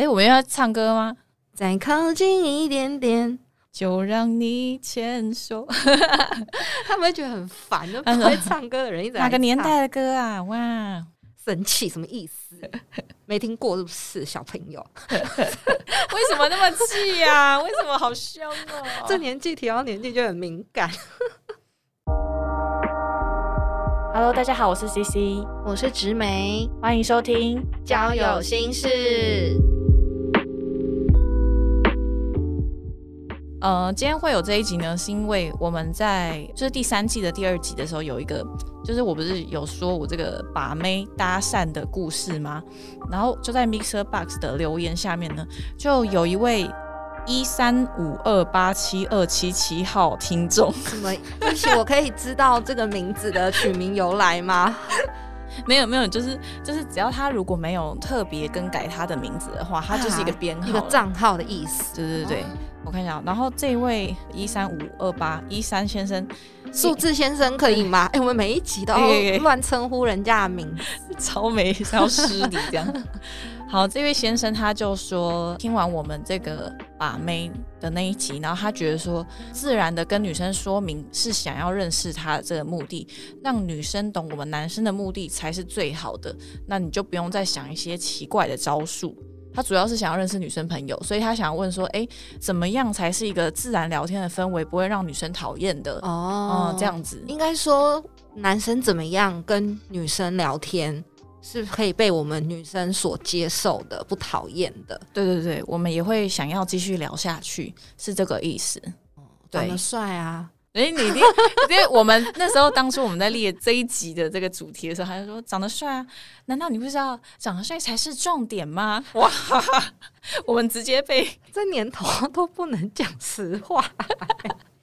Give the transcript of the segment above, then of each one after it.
哎，我们要唱歌吗？再靠近一点点，就让你牵手。他们会觉得很烦，就不会唱歌的人一直哪个年代的歌啊？哇，生气什么意思？没听过是不是？小朋友，为什么那么气呀？为什么好凶哦？这年纪提到年纪就很敏感。Hello，大家好，我是 CC，我是植梅，欢迎收听交友心事。呃，今天会有这一集呢，是因为我们在就是第三季的第二集的时候，有一个就是我不是有说我这个把妹搭讪的故事吗？然后就在 Mixer Box 的留言下面呢，就有一位一三五二八七二七七号听众，什么？而且我可以知道这个名字的取名由来吗？没有没有，就是就是只要他如果没有特别更改他的名字的话，他就是一个编号，一个账号的意思。对对对。我看一下，然后这位一三五二八一三先生，数字先生可以吗？哎，我们每一集都乱称呼人家的名字，超没超失礼这样。好，这位先生他就说，听完我们这个把妹的那一集，然后他觉得说，自然的跟女生说明是想要认识她的这个目的，让女生懂我们男生的目的才是最好的。那你就不用再想一些奇怪的招数。他主要是想要认识女生朋友，所以他想要问说：“哎，怎么样才是一个自然聊天的氛围，不会让女生讨厌的？”哦，这样子应该说，男生怎么样跟女生聊天是可以被我们女生所接受的，不讨厌的。对对对，我们也会想要继续聊下去，是这个意思。哦，长得帅啊。哎，你 因为我们那时候当初我们在列这一集的这个主题的时候，他就说长得帅啊，难道你不知道长得帅才是重点吗？哇，我们直接被这年头都不能讲实话。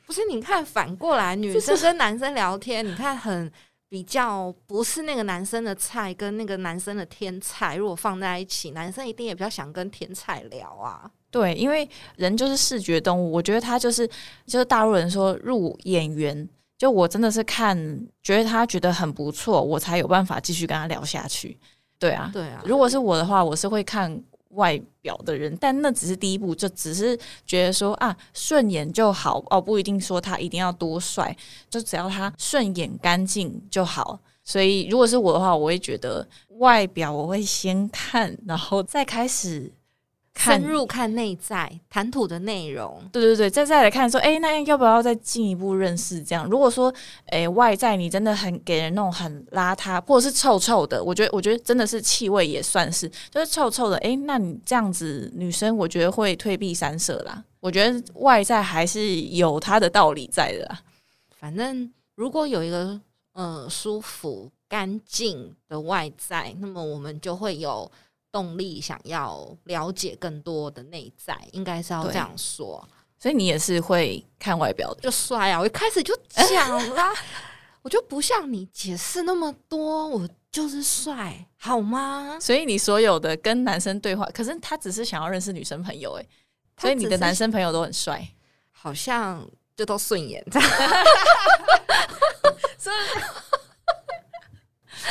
不是，你看反过来，女生跟男生聊天，你看很比较不是那个男生的菜跟那个男生的天菜，如果放在一起，男生一定也比较想跟天菜聊啊。对，因为人就是视觉动物，我觉得他就是就是大陆人说入眼缘，就我真的是看觉得他觉得很不错，我才有办法继续跟他聊下去。对啊，对啊。如果是我的话，我是会看外表的人，但那只是第一步，就只是觉得说啊顺眼就好哦，不一定说他一定要多帅，就只要他顺眼干净就好。所以如果是我的话，我会觉得外表我会先看，然后再开始。深入看内在谈吐的内容，对对对，再再来看说，哎，那要不要再进一步认识？这样，如果说，哎，外在你真的很给人那种很邋遢，或者是臭臭的，我觉得，我觉得真的是气味也算是，就是臭臭的，哎，那你这样子女生，我觉得会退避三舍啦。我觉得外在还是有它的道理在的啦。反正如果有一个呃舒服干净的外在，那么我们就会有。动力想要了解更多的内在，应该是要这样说。所以你也是会看外表的，就帅啊！我一开始就讲啦，我就不像你解释那么多，我就是帅，好吗？所以你所有的跟男生对话，可是他只是想要认识女生朋友，哎，所以你的男生朋友都很帅，好像就都顺眼，这样。所以，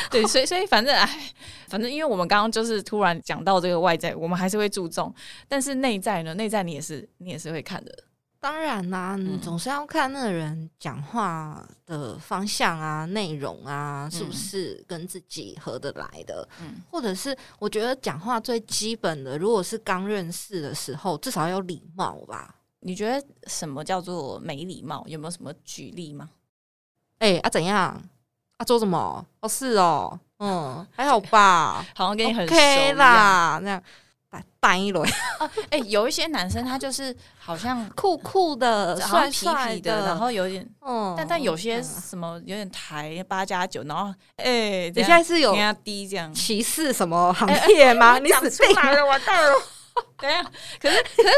对，所以，所以，反正，哎。反正，因为我们刚刚就是突然讲到这个外在，我们还是会注重，但是内在呢？内在你也是，你也是会看的。当然啦，你总是要看那个人讲话的方向啊、内容啊，是不是跟自己合得来的？嗯，或者是我觉得讲话最基本的，如果是刚认识的时候，至少要礼貌吧？你觉得什么叫做没礼貌？有没有什么举例吗？哎啊，怎样？啊，做什么？哦，是哦。嗯，还好吧，好像跟你很熟啦，那样单一轮。哎，有一些男生他就是好像酷酷的、帅帅的，然后有点，嗯，但但有些什么有点台八加九，然后哎，你现在是有低这样歧视什么行业吗？你死定了，完蛋了。对呀，可是可是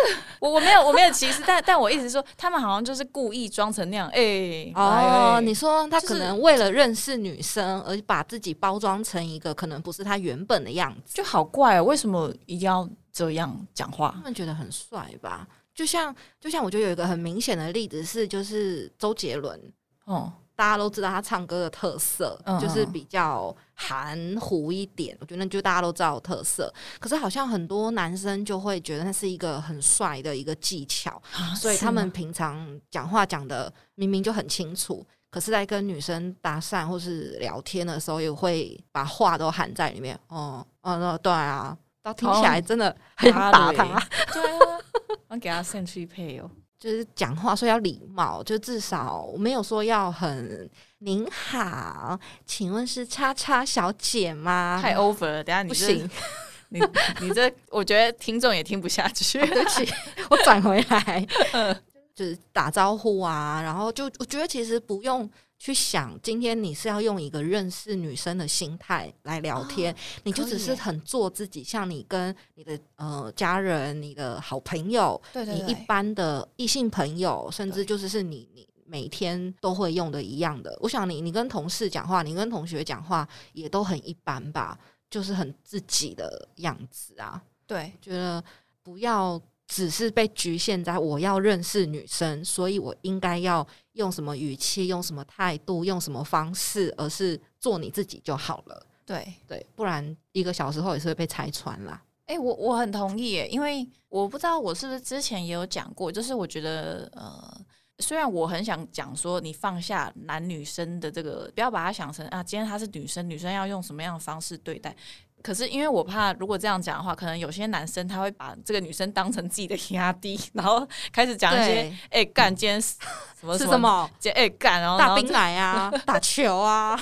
我我没有我没有歧视，但但我一直说他们好像就是故意装成那样，哎哦，你说他可能为了认识女生而把自己包装成一个可能不是他原本的样子，就好怪哦，为什么一定要这样讲话？他们觉得很帅吧？就像就像我觉得有一个很明显的例子是，就是周杰伦哦。大家都知道他唱歌的特色，就是比较含糊一点。我觉得就大家都知道特色，可是好像很多男生就会觉得那是一个很帅的一个技巧，所以他们平常讲话讲的明明就很清楚，可是在跟女生搭讪或是聊天的时候，也会把话都含在里面。哦，哦，对啊，到听起来真的很打他。对啊，我给他送去配哦。就是讲话说要礼貌，就至少没有说要很您好，请问是叉叉小姐吗？太 over 了，等下你不行，你你这我觉得听众也听不下去。对不起，我转回来，就是打招呼啊，然后就我觉得其实不用。去想，今天你是要用一个认识女生的心态来聊天，你就只是很做自己，像你跟你的呃家人、你的好朋友，你一般的异性朋友，甚至就是是你你每天都会用的一样的。我想你你跟同事讲话，你跟同学讲话也都很一般吧，就是很自己的样子啊。对，觉得不要。只是被局限在我要认识女生，所以我应该要用什么语气、用什么态度、用什么方式，而是做你自己就好了。对对，不然一个小时后也是会被拆穿啦。哎，我我很同意，因为我不知道我是不是之前也有讲过，就是我觉得呃，虽然我很想讲说，你放下男女生的这个，不要把它想成啊，今天她是女生，女生要用什么样的方式对待。可是因为我怕，如果这样讲的话，可能有些男生他会把这个女生当成自己的压低，然后开始讲一些哎干今天什么是什么，哎干，然后大兵来啊，打球啊，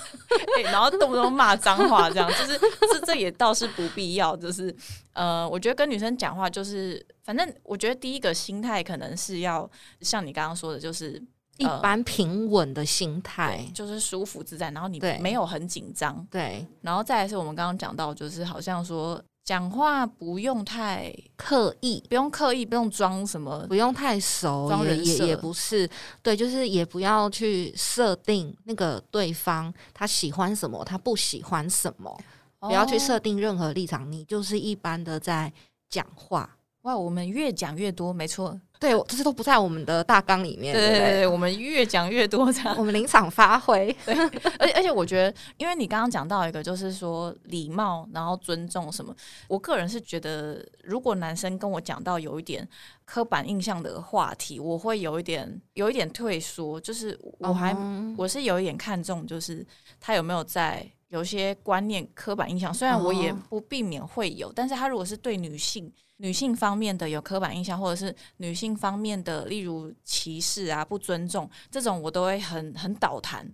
然后动不动骂脏话，这样就是这这也倒是不必要。就是呃，我觉得跟女生讲话，就是反正我觉得第一个心态可能是要像你刚刚说的，就是。一般平稳的心态，就是舒服自在，然后你没有很紧张，对，然后再来是我们刚刚讲到，就是好像说讲话不用太刻意，不用刻意，不用装什么，不用太熟，装人也也不是，对，就是也不要去设定那个对方他喜欢什么，他不喜欢什么，不要去设定任何立场，你就是一般的在讲话。哇，我们越讲越多，没错。对，这些都不在我们的大纲里面。对对对，我们越讲越多，这样我们临场发挥。对，而且而且，我觉得，因为你刚刚讲到一个，就是说礼貌，然后尊重什么。我个人是觉得，如果男生跟我讲到有一点刻板印象的话题，我会有一点有一点退缩。就是我还我是有一点看重，就是他有没有在有些观念刻板印象。虽然我也不避免会有，但是他如果是对女性。女性方面的有刻板印象，或者是女性方面的，例如歧视啊、不尊重这种，我都会很很倒谈。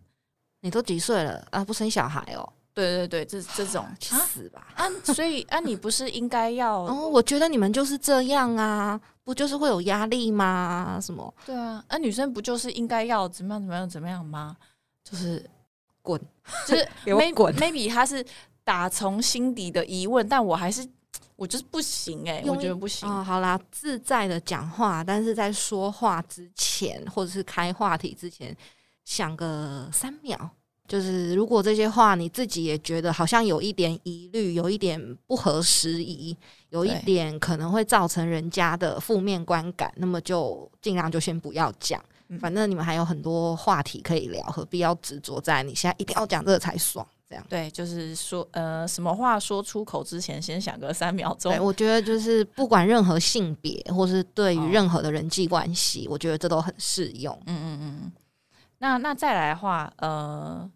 你都几岁了啊？不生小孩哦？对对对，这这种去死吧！啊，所以啊，你不是应该要？哦，我觉得你们就是这样啊，不就是会有压力吗？什么？对啊，啊，女生不就是应该要怎么样怎么样怎么样吗？就是滚，就是 给我滚。Maybe 他是打从心底的疑问，但我还是。我就是不行哎，我觉得不行啊。好啦，自在的讲话，但是在说话之前或者是开话题之前，想个三秒。就是如果这些话你自己也觉得好像有一点疑虑，有一点不合时宜，有一点可能会造成人家的负面观感，那么就尽量就先不要讲。反正你们还有很多话题可以聊，何必要执着在你现在一定要讲这个才爽？对，就是说，呃，什么话说出口之前，先想个三秒钟。对，我觉得就是不管任何性别，或是对于任何的人际关系，我觉得这都很适用。嗯嗯嗯。那那再来的话，呃，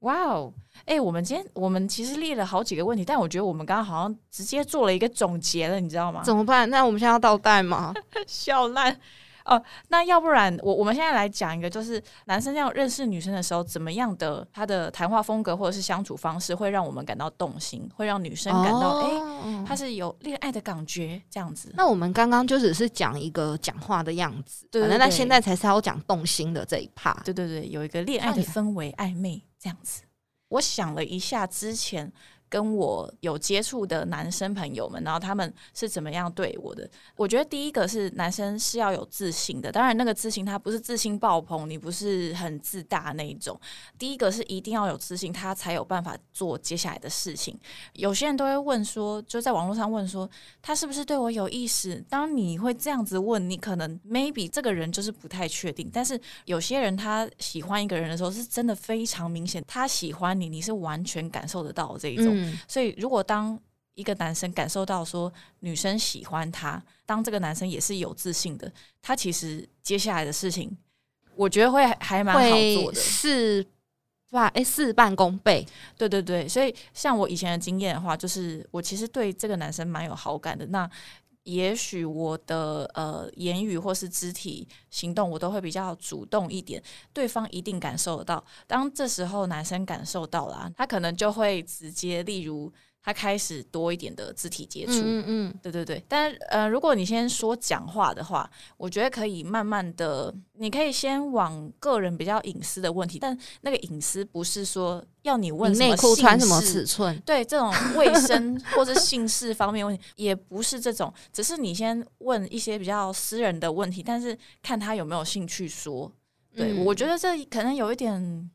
哇哦，哎，我们今天我们其实列了好几个问题，但我觉得我们刚刚好像直接做了一个总结了，你知道吗？怎么办？那我们现在要倒带吗？笑烂。哦，那要不然我我们现在来讲一个，就是男生要认识女生的时候，怎么样的他的谈话风格或者是相处方式，会让我们感到动心，会让女生感到哎，他是有恋爱的感觉这样子。那我们刚刚就只是讲一个讲话的样子，对那现在才是要讲动心的这一 part。对对对，有一个恋爱的氛围，暧昧这样子。我想了一下，之前跟我有接触的男生朋友们，然后他们是怎么样对我的？我觉得第一个是男生是要有自信的，当然那个自信他不是自信爆棚，你不是很自大那一种。第一个是一定要有自信，他才有办法做接下来的事情。有些人都会问说，就在网络上问说，他是不是对我有意思？当你会这样子问，你可能 maybe 这个人就是不太确定。但是有些人他喜欢一个人的时候，是真的非常明显，他喜欢你，你是完全感受得到这一种。所以，如果当一个男生感受到说女生喜欢他，当这个男生也是有自信的，他其实接下来的事情，我觉得会还蛮好做的，事半哎事半功倍。对对对，所以像我以前的经验的话，就是我其实对这个男生蛮有好感的。那也许我的呃言语或是肢体行动，我都会比较主动一点，对方一定感受得到。当这时候男生感受到了，他可能就会直接，例如。他开始多一点的肢体接触，嗯嗯，对对对。但呃，如果你先说讲话的话，我觉得可以慢慢的，你可以先往个人比较隐私的问题，但那个隐私不是说要你问内裤穿什么尺寸，对这种卫生 或者姓氏方面问题，也不是这种，只是你先问一些比较私人的问题，但是看他有没有兴趣说。对我觉得这可能有一点。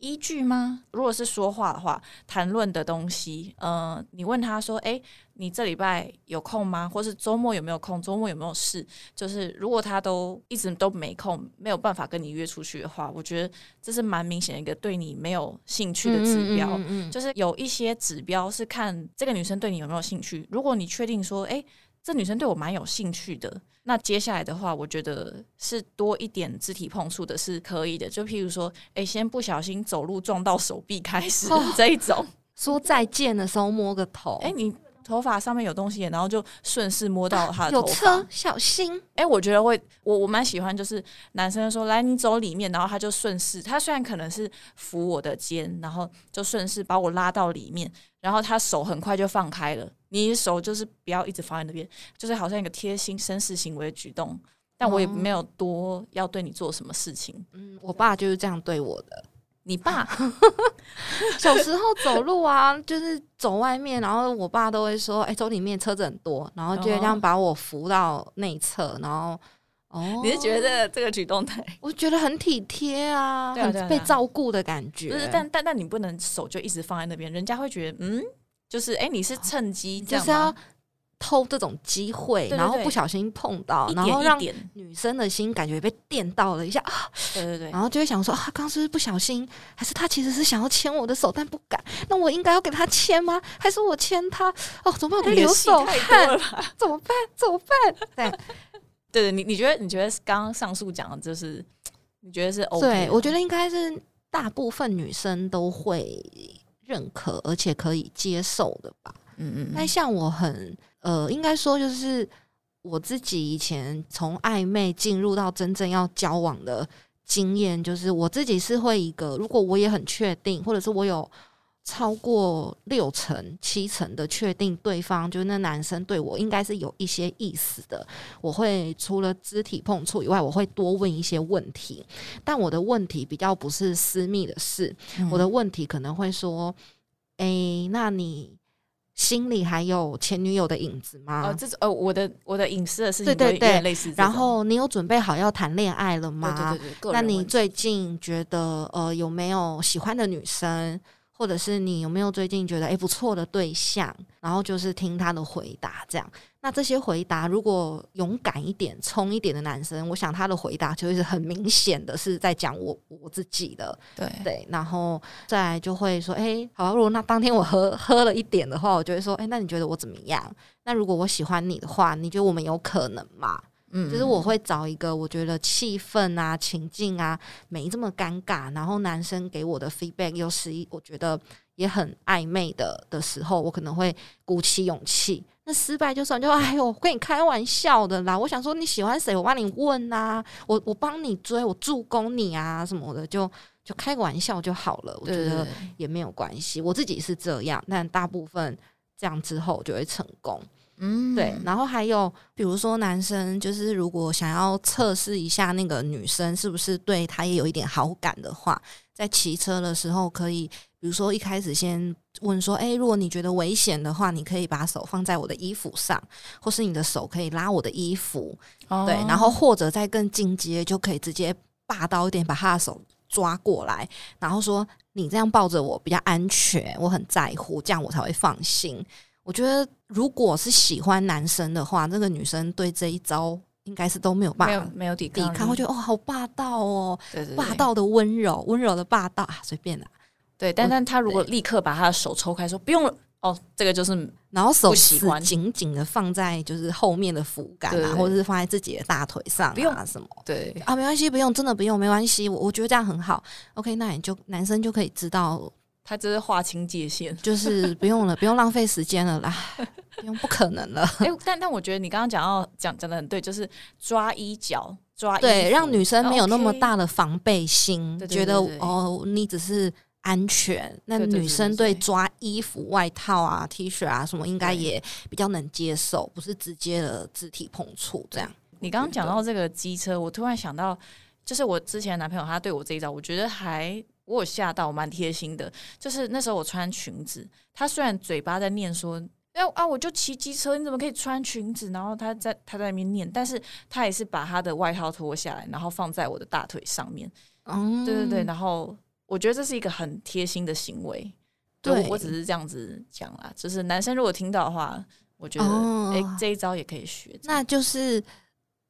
依据吗？如果是说话的话，谈论的东西，呃，你问他说：“哎，你这礼拜有空吗？或是周末有没有空？周末有没有事？”就是如果他都一直都没空，没有办法跟你约出去的话，我觉得这是蛮明显的一个对你没有兴趣的指标。就是有一些指标是看这个女生对你有没有兴趣。如果你确定说：“哎，这女生对我蛮有兴趣的。”那接下来的话，我觉得是多一点肢体碰触的是可以的。就譬如说，哎，先不小心走路撞到手臂开始这一种，说再见的时候摸个头，哎，你头发上面有东西，然后就顺势摸到他的头发，有车小心。哎，我觉得会，我我蛮喜欢，就是男生说来你走里面，然后他就顺势，他虽然可能是扶我的肩，然后就顺势把我拉到里面，然后他手很快就放开了。你手就是不要一直放在那边，就是好像一个贴心绅士行为的举动，但我也没有多要对你做什么事情。嗯，我爸就是这样对我的。你爸 小时候走路啊，就是走外面，然后我爸都会说：“哎，走里面车子很多。”然后就这样把我扶到内侧，然后哦，你是觉得这个举动太？我觉得很体贴啊，很被照顾的感觉。不是，但但但你不能手就一直放在那边，人家会觉得嗯。就是哎，你是趁机就是要偷这种机会，然后不小心碰到，然后让女生的心感觉被电到了一下啊！对对对，然后就会想说啊，刚是不是不小心？还是他其实是想要牵我的手，但不敢？那我应该要给他牵吗？还是我牵他？哦，怎么办？我流手汗，怎么办？怎么办？对对对，你你觉得？你觉得刚刚上述讲的就是你觉得是 OK？对我觉得应该是大部分女生都会。认可而且可以接受的吧，嗯嗯。那像我很呃，应该说就是我自己以前从暧昧进入到真正要交往的经验，就是我自己是会一个，如果我也很确定，或者是我有。超过六成、七成的确定，对方就是那男生对我应该是有一些意思的。我会除了肢体碰触以外，我会多问一些问题。但我的问题比较不是私密的事，我的问题可能会说：“哎，那你心里还有前女友的影子吗？”哦，这是呃，我的我的隐私的事情，对对对，类似。然后你有准备好要谈恋爱了吗？对对对。那你最近觉得呃有没有喜欢的女生？或者是你有没有最近觉得诶不错的对象，然后就是听他的回答这样。那这些回答如果勇敢一点、冲一点的男生，我想他的回答就会是很明显的是在讲我我自己的。对对，然后再来就会说，哎，好，如果那当天我喝喝了一点的话，我就会说，哎，那你觉得我怎么样？那如果我喜欢你的话，你觉得我们有可能吗？嗯，就是我会找一个我觉得气氛啊、情境啊没这么尴尬，然后男生给我的 feedback 又是一我觉得也很暧昧的的时候，我可能会鼓起勇气。那失败就算就哎呦，跟你开玩笑的啦！我想说你喜欢谁，我帮你问啊，我我帮你追，我助攻你啊什么的，就就开个玩笑就好了。我觉得也没有关系，我自己是这样，但大部分这样之后就会成功。嗯，对。然后还有比如说男生，就是如果想要测试一下那个女生是不是对他也有一点好感的话，在骑车的时候可以，比如说一开始先问说：“哎，如果你觉得危险的话，你可以把手放在我的衣服上，或是你的手可以拉我的衣服。”对，然后或者再更进阶，就可以直接霸道一点，把他的手抓过来，然后说：“你这样抱着我比较安全，我很在乎，这样我才会放心。”我觉得，如果是喜欢男生的话，那个女生对这一招应该是都没有办法，没有抵抵抗，我觉得哦，好霸道哦，霸道的温柔，温柔的霸道啊，随便啦。对，但但他如果立刻把他的手抽开，说不用了，哦，这个就是，然后手死紧紧的放在就是后面的腹杆啊，或者是放在自己的大腿上，不用。啊什么，对。啊，没关系，不用，真的不用，没关系，我我觉得这样很好。OK，那你就男生就可以知道，他这是划清界限，就是不用了，不用浪费时间了啦，不用，不可能了。哎，但但我觉得你刚刚讲到讲讲的很对，就是抓衣角，抓对，让女生没有那么大的防备心，觉得哦，你只是。安全，那女生对抓衣服、外套啊、T 恤啊什么，应该也比较能接受，不是直接的肢体碰触这样。你刚刚讲到这个机车，我突然想到，就是我之前男朋友他对我这一招，我觉得还我有吓到，蛮贴心的。就是那时候我穿裙子，他虽然嘴巴在念说，哎啊，我就骑机车，你怎么可以穿裙子？然后他在他在那边念，但是他也是把他的外套脱下来，然后放在我的大腿上面。嗯，对对对，然后。我觉得这是一个很贴心的行为，对我只是这样子讲啦。就是男生如果听到的话，我觉得哎，这一招也可以学。那就是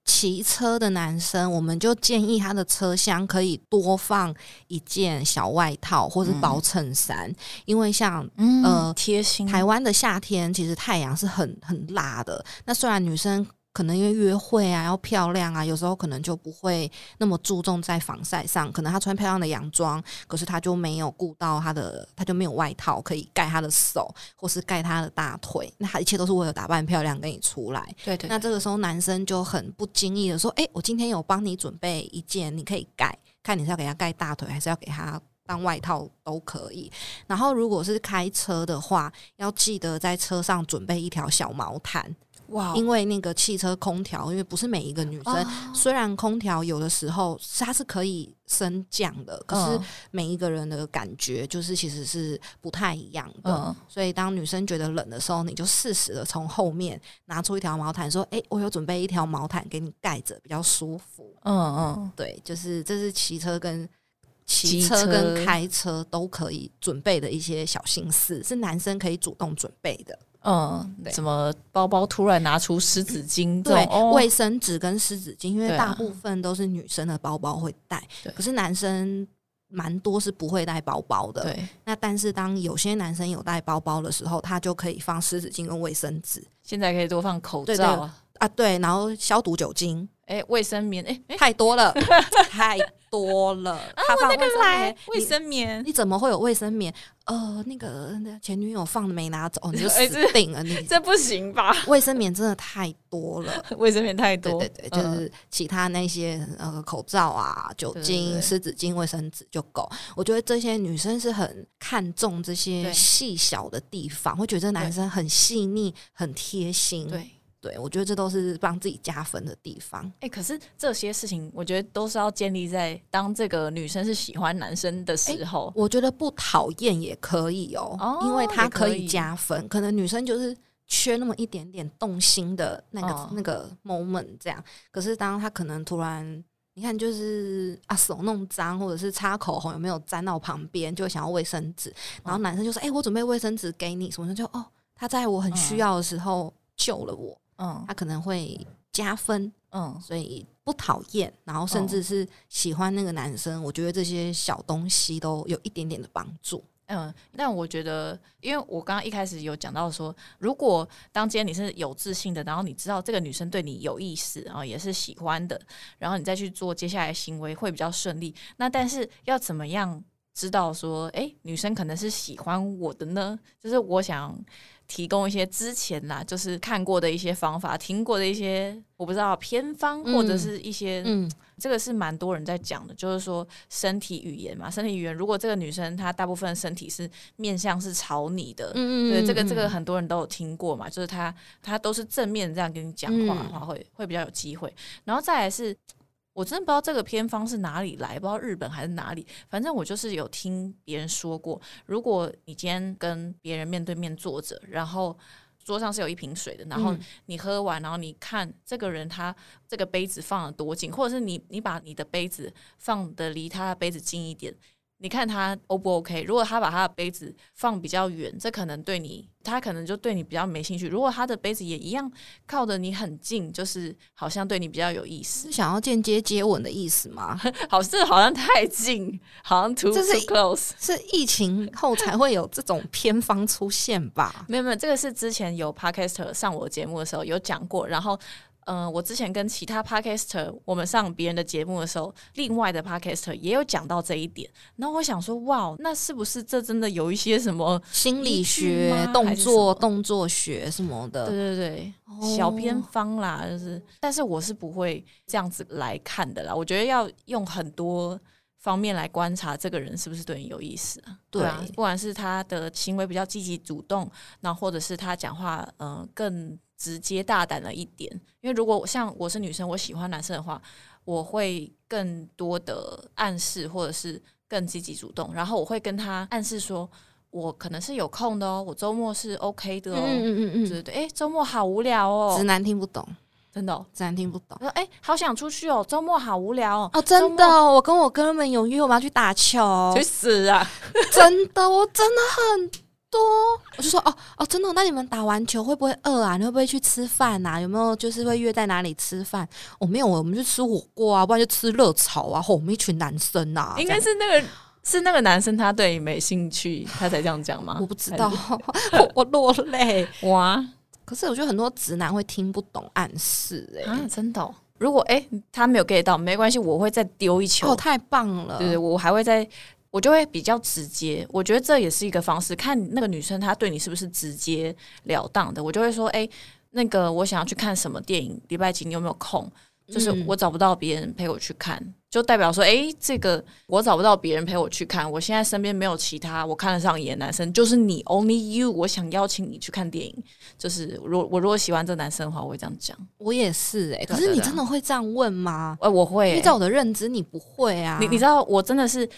骑车的男生，我们就建议他的车厢可以多放一件小外套或是薄衬衫，因为像呃贴心，台湾的夏天其实太阳是很很辣的。那虽然女生。可能因为约会啊，要漂亮啊，有时候可能就不会那么注重在防晒上。可能她穿漂亮的洋装，可是她就没有顾到她的，她就没有外套可以盖她的手，或是盖她的大腿。那她一切都是为了打扮漂亮跟你出来。对对。那这个时候男生就很不经意的说：“哎，我今天有帮你准备一件，你可以盖，看你是要给他盖大腿，还是要给他当外套都可以。然后如果是开车的话，要记得在车上准备一条小毛毯。”哇！因为那个汽车空调，因为不是每一个女生，虽然空调有的时候它是可以升降的，可是每一个人的感觉就是其实是不太一样的。所以当女生觉得冷的时候，你就适时的从后面拿出一条毛毯，说：“哎，我有准备一条毛毯给你盖着，比较舒服。”嗯嗯，对，就是这是骑车跟骑车跟开车都可以准备的一些小心思，是男生可以主动准备的。嗯，怎么包包突然拿出湿纸巾？对，卫生纸跟湿纸巾，因为大部分都是女生的包包会带，可是男生蛮多是不会带包包的。对，那但是当有些男生有带包包的时候，他就可以放湿纸巾跟卫生纸。现在可以多放口罩啊，对，然后消毒酒精，哎，卫生棉，哎，太多了，太。多了，他放那个来卫生棉，你怎么会有卫生棉？呃，那个前女友放的没拿走，你就 死定了。你这不行吧？卫生棉真的太多了，卫生棉太多。对对对，就是其他那些呃口罩啊、酒精、湿纸巾、卫生纸就够。我觉得这些女生是很看重这些细小的地方，会觉得男生很细腻、很贴心。对。对，我觉得这都是帮自己加分的地方。哎，可是这些事情，我觉得都是要建立在当这个女生是喜欢男生的时候。我觉得不讨厌也可以哦，因为它可以加分。可能女生就是缺那么一点点动心的那个那个 moment，这样。可是当她可能突然，你看，就是啊手弄脏，或者是擦口红有没有沾到旁边，就想要卫生纸。然后男生就说：“哎，我准备卫生纸给你。”什么就哦，他在我很需要的时候救了我。嗯，他可能会加分，嗯，所以不讨厌，然后甚至是喜欢那个男生，我觉得这些小东西都有一点点的帮助。嗯，但我觉得，因为我刚刚一开始有讲到说，如果当今天你是有自信的，然后你知道这个女生对你有意思，然后也是喜欢的，然后你再去做接下来行为会比较顺利。那但是要怎么样知道说，哎，女生可能是喜欢我的呢？就是我想。提供一些之前啦，就是看过的一些方法，听过的一些我不知道偏方或者是一些，嗯，这个是蛮多人在讲的，就是说身体语言嘛，身体语言，如果这个女生她大部分身体是面向是朝你的，嗯嗯，对，这个这个很多人都有听过嘛，就是她她都是正面这样跟你讲话的话，会会比较有机会，然后再来是。我真的不知道这个偏方是哪里来，不知道日本还是哪里。反正我就是有听别人说过，如果你今天跟别人面对面坐着，然后桌上是有一瓶水的，然后你喝完，然后你看这个人他这个杯子放的多近，或者是你你把你的杯子放的离他的杯子近一点。你看他 O 不 OK？如果他把他的杯子放比较远，这可能对你，他可能就对你比较没兴趣。如果他的杯子也一样靠的你很近，就是好像对你比较有意思，想要间接接吻的意思吗？好，这好像太近，好像 too too close。是疫情后才会有这种偏方出现吧？没有没有，这个是之前有 podcaster 上我节目的时候有讲过，然后。嗯，我之前跟其他 podcaster 我们上别人的节目的时候，另外的 podcaster 也有讲到这一点。然后我想说，哇，那是不是这真的有一些什么 心理学、动作、动作学什么的？对对对，小偏方啦，就是。但是我是不会这样子来看的啦。我觉得要用很多方面来观察这个人是不是对你有意思啊？对啊，不管是他的行为比较积极主动，那或者是他讲话，嗯，更。直接大胆了一点，因为如果像我是女生，我喜欢男生的话，我会更多的暗示或者是更积极主动，然后我会跟他暗示说，我可能是有空的哦，我周末是 OK 的哦，嗯嗯嗯，对对，哎，周末好无聊哦，直男听不懂，真的，直男听不懂，说哎，好想出去哦，周末好无聊哦，哦，真的，我跟我哥们有约，我们要去打球，去死啊，真的，我真的很。多，我就说哦哦，真的？那你们打完球会不会饿啊？你会不会去吃饭呐？有没有就是会约在哪里吃饭？哦，没有，我们就吃火锅啊，不然就吃热炒啊。我们一群男生呐，应该是那个是那个男生，他对你没兴趣，他才这样讲吗？我不知道，我落泪 哇！可是我觉得很多直男会听不懂暗示，哎，啊，真的。如果哎他没有 get 到，没关系，我会再丢一球。哦，太棒了！对对，我还会再。我就会比较直接，我觉得这也是一个方式，看那个女生她对你是不是直截了当的。我就会说，哎，那个我想要去看什么电影，礼拜几你有没有空？就是我找不到别人陪我去看，就代表说，哎，这个我找不到别人陪我去看，我现在身边没有其他我看得上眼的男生，就是你，only you。我想邀请你去看电影，就是如我如果喜欢这男生的话，我会这样讲。我也是哎，可是你真的会这样问吗？哎，我会。依照我的认知，你不会啊。你你知道，我真的是。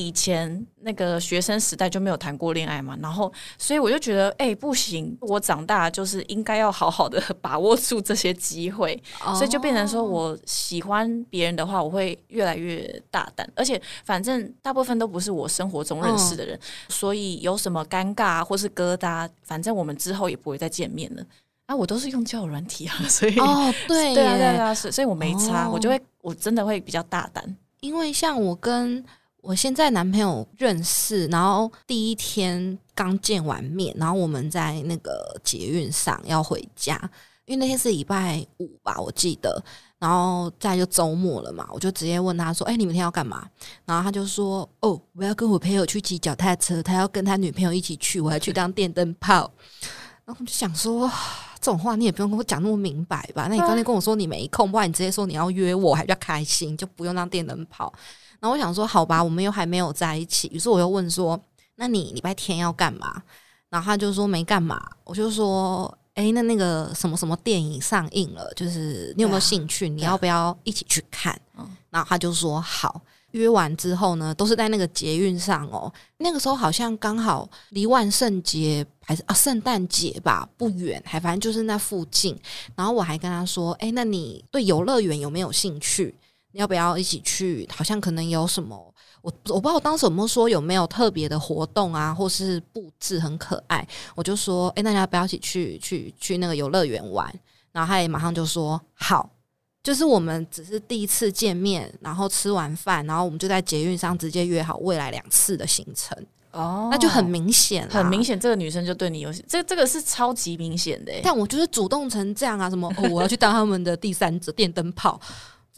以前那个学生时代就没有谈过恋爱嘛，然后所以我就觉得，哎，不行，我长大就是应该要好好的把握住这些机会，所以就变成说我喜欢别人的话，我会越来越大胆，而且反正大部分都不是我生活中认识的人，所以有什么尴尬或是疙瘩，反正我们之后也不会再见面了。啊，我都是用交友软体啊，所以哦，对，对啊，对啊，所所以我没差，我就会我真的会比较大胆，因为像我跟。我现在男朋友认识，然后第一天刚见完面，然后我们在那个捷运上要回家，因为那天是礼拜五吧，我记得，然后再就周末了嘛，我就直接问他说：“哎，你明天要干嘛？”然后他就说：“哦，我要跟我朋友去骑脚踏车，他要跟他女朋友一起去，我要去当电灯泡。”然后我就想说，这种话你也不用跟我讲那么明白吧？那你刚才跟我说你没空，不然你直接说你要约我，还比较开心，就不用当电灯泡。然后我想说，好吧，我们又还没有在一起，于是我又问说：“那你礼拜天要干嘛？”然后他就说没干嘛。我就说：“哎，那那个什么什么电影上映了，就是你有没有兴趣？你要不要一起去看？”然后他就说好。约完之后呢，都是在那个捷运上哦。那个时候好像刚好离万圣节还是啊圣诞节吧不远，还反正就是那附近。然后我还跟他说：“哎，那你对游乐园有没有兴趣？”要不要一起去？好像可能有什么，我我不知道我当时有没有说有没有特别的活动啊，或是布置很可爱。我就说，哎，大家不要一起去去去那个游乐园玩。然后他也马上就说好，就是我们只是第一次见面，然后吃完饭，然后我们就在捷运上直接约好未来两次的行程。哦，那就很明显，很明显，这个女生就对你有这这个是超级明显的。但我就是主动成这样啊，什么我要去当他们的第三者电灯泡。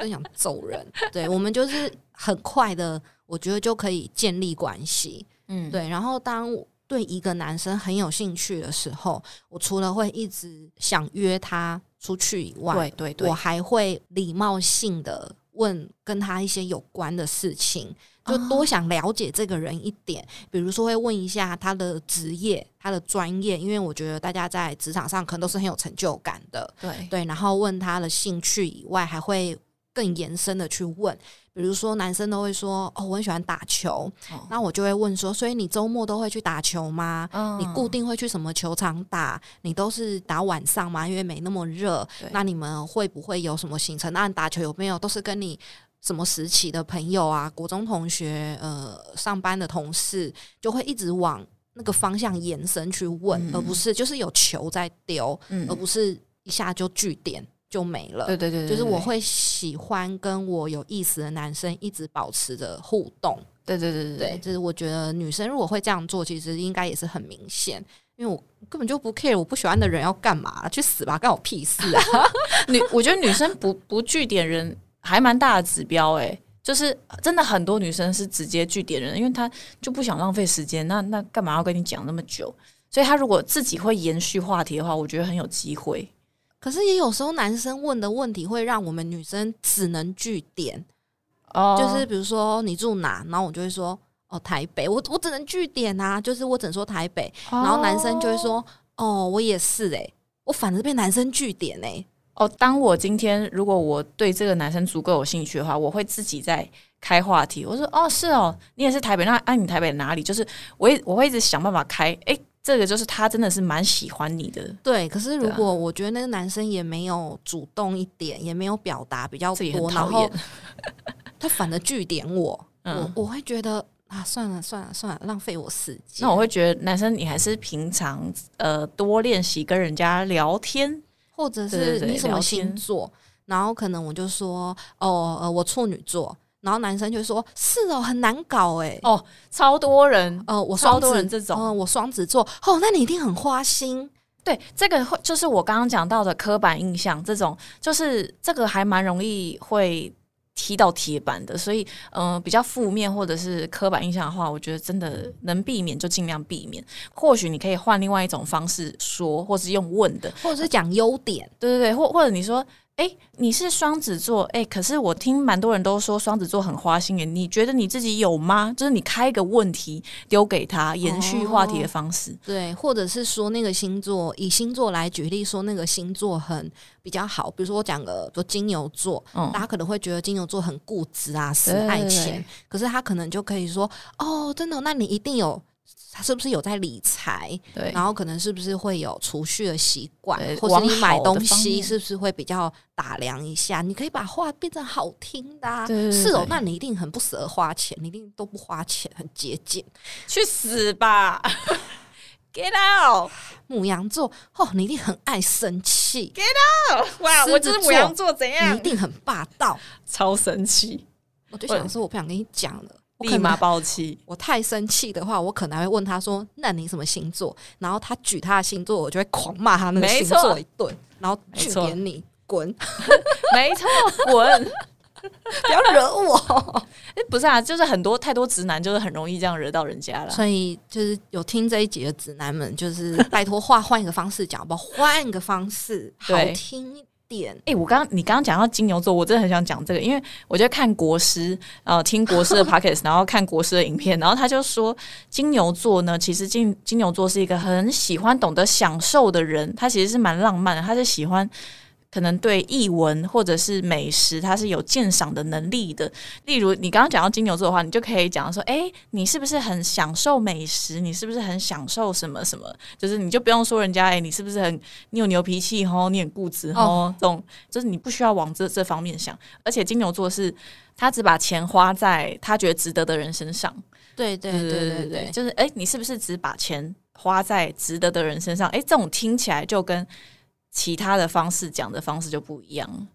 真想揍人，对我们就是很快的，我觉得就可以建立关系，嗯，对。然后当对一个男生很有兴趣的时候，我除了会一直想约他出去以外，对对对，我还会礼貌性的问跟他一些有关的事情，就多想了解这个人一点。比如说会问一下他的职业、他的专业，因为我觉得大家在职场上可能都是很有成就感的。对对，然后问他的兴趣以外，还会更延伸的去问。比如说，男生都会说：“哦，我很喜欢打球。”那我就会问说：“所以你周末都会去打球吗？你固定会去什么球场打？你都是打晚上吗？因为没那么热。那你们会不会有什么行程？那打球有没有都是跟你什么时期的朋友啊？国中同学、呃，上班的同事，就会一直往那个方向延伸去问，而不是就是有球在丢，而不是一下就据点。”就没了。对对对，就是我会喜欢跟我有意思的男生一直保持着互动。对对对对对，就是我觉得女生如果会这样做，其实应该也是很明显，因为我根本就不 care 我不喜欢的人要干嘛，去死吧，干我屁事啊！女，我觉得女生不不据点人还蛮大的指标哎，就是真的很多女生是直接据点人，因为她就不想浪费时间，那那干嘛要跟你讲那么久？所以她如果自己会延续话题的话，我觉得很有机会。可是也有时候男生问的问题会让我们女生只能据点，哦，就是比如说你住哪，然后我就会说哦台北，我我只能据点啊，就是我只能说台北，然后男生就会说哦我也是哎，我反而被男生据点哎，哦，当我今天如果我对这个男生足够有兴趣的话，我会自己在开话题，我说哦是哦，你也是台北，那哎你台北哪里？就是我我会一直想办法开哎。这个就是他真的是蛮喜欢你的，对。可是如果我觉得那个男生也没有主动一点，也没有表达比较多，然后 他反而拒点我，我我会觉得啊，算了算了算了，浪费我时间。那我会觉得男生你还是平常呃多练习跟人家聊天，或者是你什么星座，然后可能我就说哦呃我处女座。然后男生就说：“是哦，很难搞哎，哦，超多人，呃，我超多人这种，嗯，我双子座，哦，那你一定很花心。对，这个会就是我刚刚讲到的刻板印象，这种就是这个还蛮容易会踢到铁板的，所以，嗯，比较负面或者是刻板印象的话，我觉得真的能避免就尽量避免。或许你可以换另外一种方式说，或是用问的，或者是讲优点，对对对，或或者你说。哎，你是双子座，哎，可是我听蛮多人都说双子座很花心诶，你觉得你自己有吗？就是你开一个问题丢给他，延续话题的方式，对，或者是说那个星座，以星座来举例，说那个星座很比较好，比如说我讲个，说金牛座，大家可能会觉得金牛座很固执啊，死爱钱，可是他可能就可以说，哦，真的，那你一定有。他是不是有在理财？对，然后可能是不是会有储蓄的习惯，或者你买东西是不是会比较打量一下？你可以把话变成好听的，是哦。那你一定很不舍得花钱，你一定都不花钱，很节俭。去死吧！Get out！母羊座哦，你一定很爱生气。Get out！哇，我这是母羊座怎样？你一定很霸道，超生气。我就想说，我不想跟你讲了。立马爆气！我太生气的话，我可能会问他说：“那你什么星座？”然后他举他的星座，我就会狂骂他那个星座一顿，然后去点你滚，没错，滚，不要惹我！哎，不是啊，就是很多太多直男，就是很容易这样惹到人家了。所以就是有听这一集的直男们，就是拜托话换一个方式讲，好不好？换一个方式，好听。点哎，我刚你刚刚讲到金牛座，我真的很想讲这个，因为我觉得看国师，呃，听国师的 podcast，然后看国师的影片，然后他就说金牛座呢，其实金金牛座是一个很喜欢懂得享受的人，他其实是蛮浪漫的，他是喜欢。可能对译文或者是美食，它是有鉴赏的能力的。例如，你刚刚讲到金牛座的话，你就可以讲说：“哎，你是不是很享受美食？你是不是很享受什么什么？就是你就不用说人家，哎，你是不是很你有牛脾气吼，你很固执吼，这种就是你不需要往这这方面想。而且金牛座是他只把钱花在他觉得值得的人身上。对对对对对，就是哎，你是不是只把钱花在值得的人身上？哎，这种听起来就跟。其他的方式讲的方式就不一样，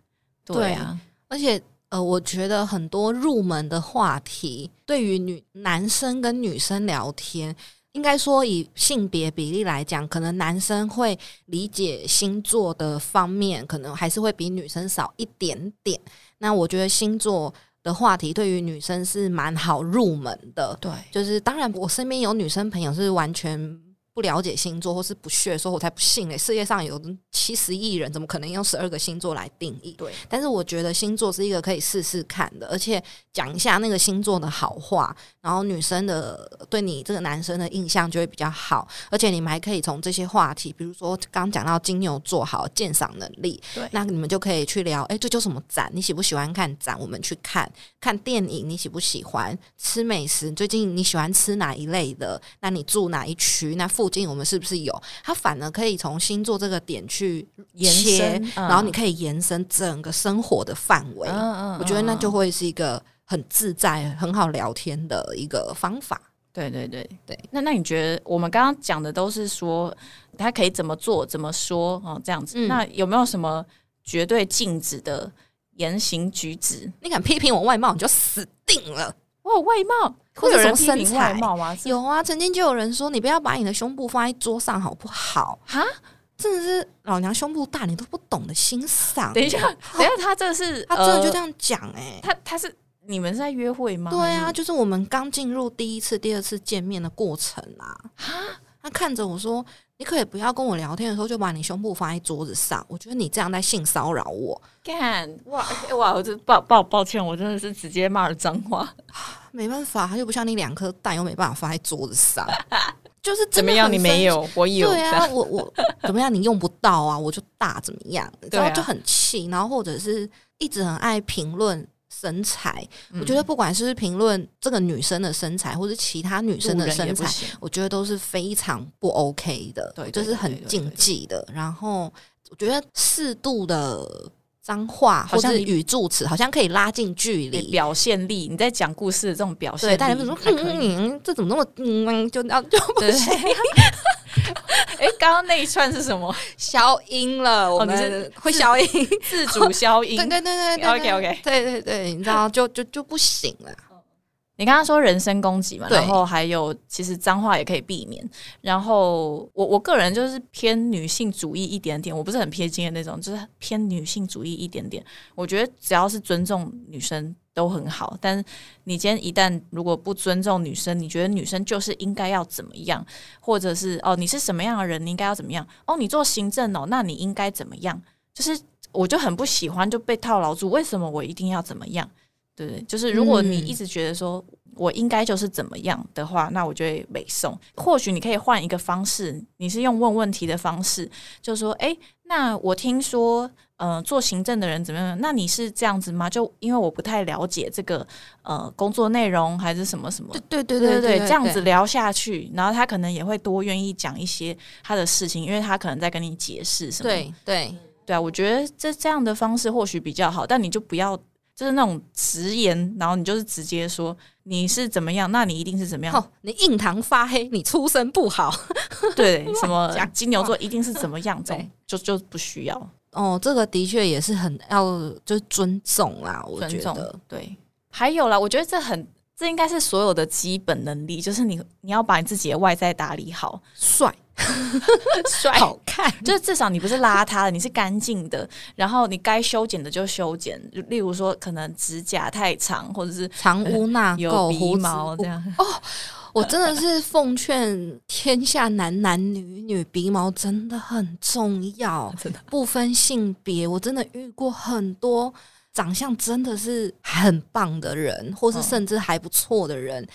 对啊，而且呃，我觉得很多入门的话题，对于女男生跟女生聊天，应该说以性别比例来讲，可能男生会理解星座的方面，可能还是会比女生少一点点。那我觉得星座的话题，对于女生是蛮好入门的。对，就是当然，我身边有女生朋友是完全。不了解星座或是不屑，说我才不信嘞！世界上有七十亿人，怎么可能用十二个星座来定义？对，但是我觉得星座是一个可以试试看的，而且讲一下那个星座的好话，然后女生的对你这个男生的印象就会比较好，而且你们还可以从这些话题，比如说刚讲到金牛座好鉴赏能力，对，那你们就可以去聊，哎，这就什么展？你喜不喜欢看展？我们去看看电影，你喜不喜欢吃美食？最近你喜欢吃哪一类的？那你住哪一区？那附近我们是不是有？它反而可以从星座这个点去延伸，然后你可以延伸整个生活的范围。嗯嗯，我觉得那就会是一个很自在、很好聊天的一个方法。对对对对。那那你觉得我们刚刚讲的都是说他可以怎么做、怎么说哦，这样子。那有没有什么绝对禁止的言行举止？你敢批评我外貌，你就死定了。哇，外貌。会有人身材吗？有啊，曾经就有人说：“你不要把你的胸部放在桌上，好不好？”哈，真的是老娘胸部大，你都不懂得欣赏。等一下，等一下，他这是 他真的就这样讲哎？他他是你们是在约会吗？对啊，就是我们刚进入第一次、第二次见面的过程啊。哈，他看着我说。你可以不要跟我聊天的时候就把你胸部放在桌子上，我觉得你这样在性骚扰我。干哇哇！我这抱抱抱歉，我真的是直接骂了脏话。没办法，他又不像你两颗蛋，又没办法放在桌子上。就是怎么样？你没有，我有。对啊，我我 怎么样？你用不到啊，我就大怎么样？然后就很气，然后或者是一直很爱评论。身材，我觉得不管是评论这个女生的身材，或是其他女生的身材，我觉得都是非常不 OK 的，对，就是很禁忌的。然后我觉得适度的脏话或者语助词，好像可以拉近距离，表现力。你在讲故事的这种表现，对大家说嗯，这怎么那么嗯，就要就不行。哎，刚刚那一串是什么？消音了，我们会消音，自主消音。对对对对，OK OK，对对对，你知道就就就不行了。你刚刚说人身攻击嘛，然后还有其实脏话也可以避免。然后我我个人就是偏女性主义一点点，我不是很偏激的那种，就是偏女性主义一点点。我觉得只要是尊重女生。都很好，但是你今天一旦如果不尊重女生，你觉得女生就是应该要怎么样，或者是哦你是什么样的人，你应该要怎么样？哦你做行政哦，那你应该怎么样？就是我就很不喜欢就被套牢住，为什么我一定要怎么样？对对？就是如果你一直觉得说我应该就是怎么样的话，那我就会北宋。或许你可以换一个方式，你是用问问题的方式，就说哎，那我听说。呃，做行政的人怎么样？那你是这样子吗？就因为我不太了解这个呃工作内容还是什么什么？对对对对对，这样子聊下去，然后他可能也会多愿意讲一些他的事情，因为他可能在跟你解释什么。对对对啊，我觉得这这样的方式或许比较好，但你就不要就是那种直言，然后你就是直接说你是怎么样，那你一定是怎么样？你印堂发黑，你出身不好，对什么金牛座一定是怎么样？这种就就不需要。哦，这个的确也是很要就是尊重啦，我觉得对。还有啦，我觉得这很这应该是所有的基本能力，就是你你要把你自己的外在打理好，帅 帅好看，就是至少你不是邋遢的，你是干净的，然后你该修剪的就修剪，例如说可能指甲太长，或者是藏污纳垢、鼻毛这样哦。我真的是奉劝天下男男女女，鼻毛真的很重要，真的不分性别。我真的遇过很多长相真的是很棒的人，或是甚至还不错的人，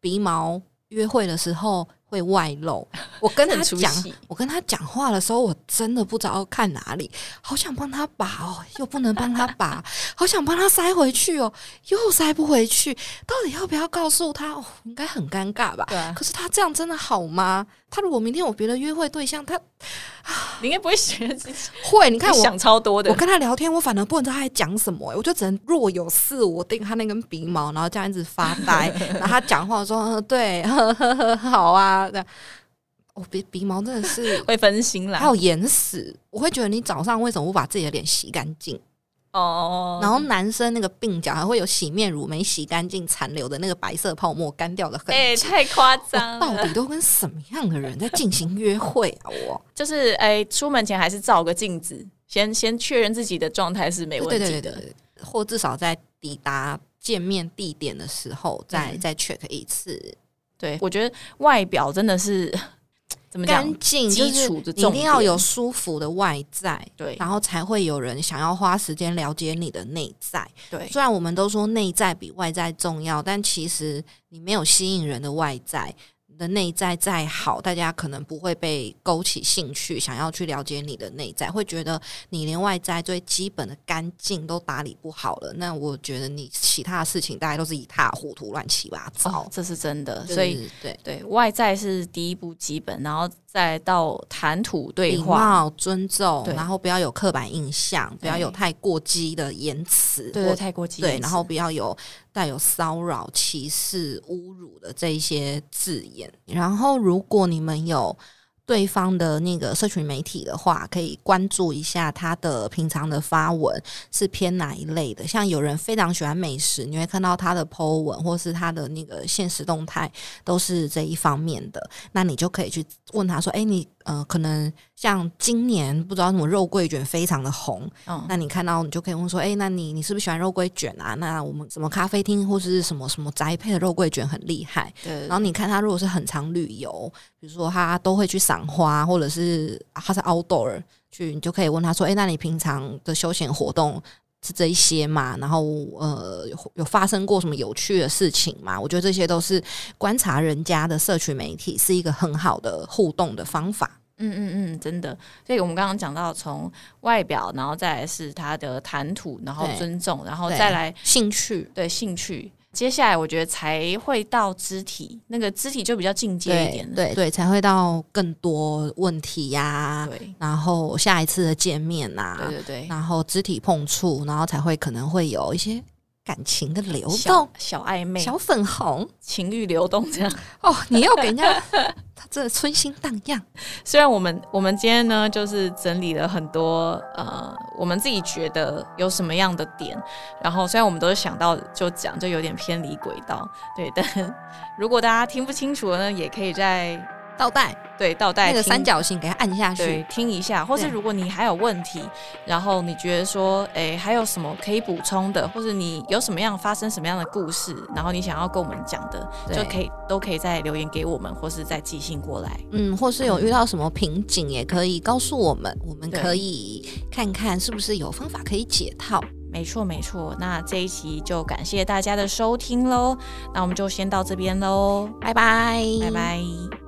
鼻毛约会的时候。会外露，我跟 他讲，我跟他讲话的时候，我真的不知道看哪里，好想帮他拔哦，又不能帮他拔，好想帮他塞回去哦，又塞不回去，到底要不要告诉他？哦，应该很尴尬吧？对。可是他这样真的好吗？他如果明天有别的约会对象，他你应该不会学 会？你看我想超多的，我跟他聊天，我反而不知道他在讲什么，我就只能若有似无盯他那根鼻毛，然后这样一直发呆。然后他讲话说：“对，呵呵呵，好啊。”我鼻鼻毛真的是 会分心啦，还有眼屎，我会觉得你早上为什么不把自己的脸洗干净？哦，然后男生那个鬓角还会有洗面乳没洗干净残留的那个白色泡沫干掉的痕迹，太夸张！到底都跟什么样的人在进行约会啊？我 就是哎，出门前还是照个镜子，先先确认自己的状态是没问题的，或至少在抵达见面地点的时候再再 check 一次。对，我觉得外表真的是 怎么讲，干净基础的你一定要有舒服的外在，对。然后才会有人想要花时间了解你的内在。对。虽然我们都说内在比外在重要，但其实你没有吸引人的外在，你的内在再好，大家可能不会被勾起兴趣，想要去了解你的内在，会觉得你连外在最基本的干净都打理不好了。那我觉得你其他的事情大家都是一塌糊涂、乱七八糟哦。，这是真的，对所以对。对外在是第一步基本，然后再到谈吐对礼话，貌、尊重，然后不要有刻板印象，不要有太过激的言辞，对，太过激对，然后不要有带有骚扰、歧视、侮辱的这一些字眼。然后，如果你们有对方的那个社群媒体的话，可以关注一下他的平常的发文是偏哪一类的。像有人非常喜欢美食，你会看到他的 po 文或是他的那个现实动态都是这一方面的，那你就可以去问他说：“哎，你呃，可能像今年不知道什么肉桂卷非常的红，嗯，那你看到你就可以问说，哎、那你你是不是喜欢肉桂卷啊？那我们什么咖啡厅或是什么什么宅配的肉桂卷很厉害。对，然后你看他如果是很常旅游，比如说他都会去赏花，或者是他是 outdoor 去，你就可以问他说，哎、那你平常的休闲活动是这一些嘛？然后呃，有有发生过什么有趣的事情嘛？我觉得这些都是观察人家的社群媒体是一个很好的互动的方法。嗯嗯嗯，真的。所以我们刚刚讲到从外表，然后再来是他的谈吐，然后尊重，然后再来兴趣，对兴趣。接下来我觉得才会到肢体，那个肢体就比较进阶一点。对对，才会到更多问题呀、对然后下一次的见面呐、对对对，然后肢体碰触，然后才会可能会有一些感情的流动，小暧昧、小粉红。情欲流动这样。哦，你要给人家他这春心荡漾，虽然我们我们今天呢，就是整理了很多呃，我们自己觉得有什么样的点，然后虽然我们都是想到就讲，就有点偏离轨道，对，但 如果大家听不清楚呢，也可以在倒带对倒带那个三角形给它按下去，听一下，或是如果你还有问题，然后你觉得说，哎，还有什么可以补充的，或者你有什么样发生什么样的故事，然后你想要跟我们讲的，就可以都可以再留言给我们，或是再寄信过来。嗯，或是有遇到什么瓶颈，也可以告诉我们，我们可以看看是不是有方法可以解套。没错，没错。那这一期就感谢大家的收听喽，那我们就先到这边喽，拜拜，拜拜。